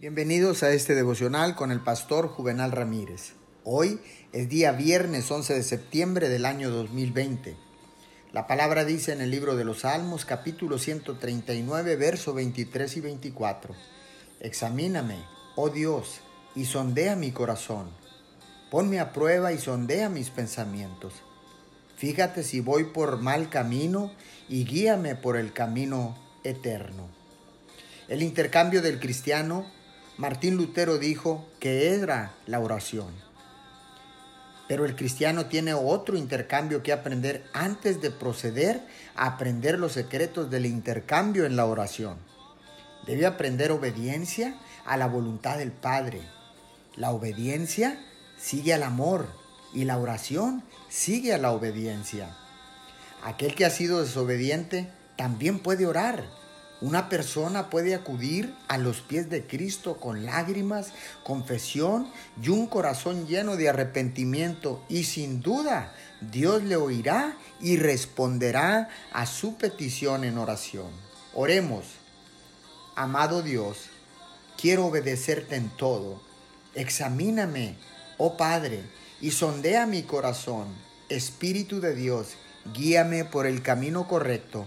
Bienvenidos a este devocional con el pastor Juvenal Ramírez. Hoy es día viernes 11 de septiembre del año 2020. La palabra dice en el libro de los Salmos capítulo 139 verso 23 y 24. Examíname, oh Dios, y sondea mi corazón. Ponme a prueba y sondea mis pensamientos. Fíjate si voy por mal camino y guíame por el camino eterno. El intercambio del cristiano Martín Lutero dijo que era la oración. Pero el cristiano tiene otro intercambio que aprender antes de proceder a aprender los secretos del intercambio en la oración. Debe aprender obediencia a la voluntad del Padre. La obediencia sigue al amor y la oración sigue a la obediencia. Aquel que ha sido desobediente también puede orar una persona puede acudir a los pies de Cristo con lágrimas, confesión y un corazón lleno de arrepentimiento y sin duda Dios le oirá y responderá a su petición en oración. Oremos. Amado Dios, quiero obedecerte en todo. Examíname, oh Padre, y sondea mi corazón. Espíritu de Dios, guíame por el camino correcto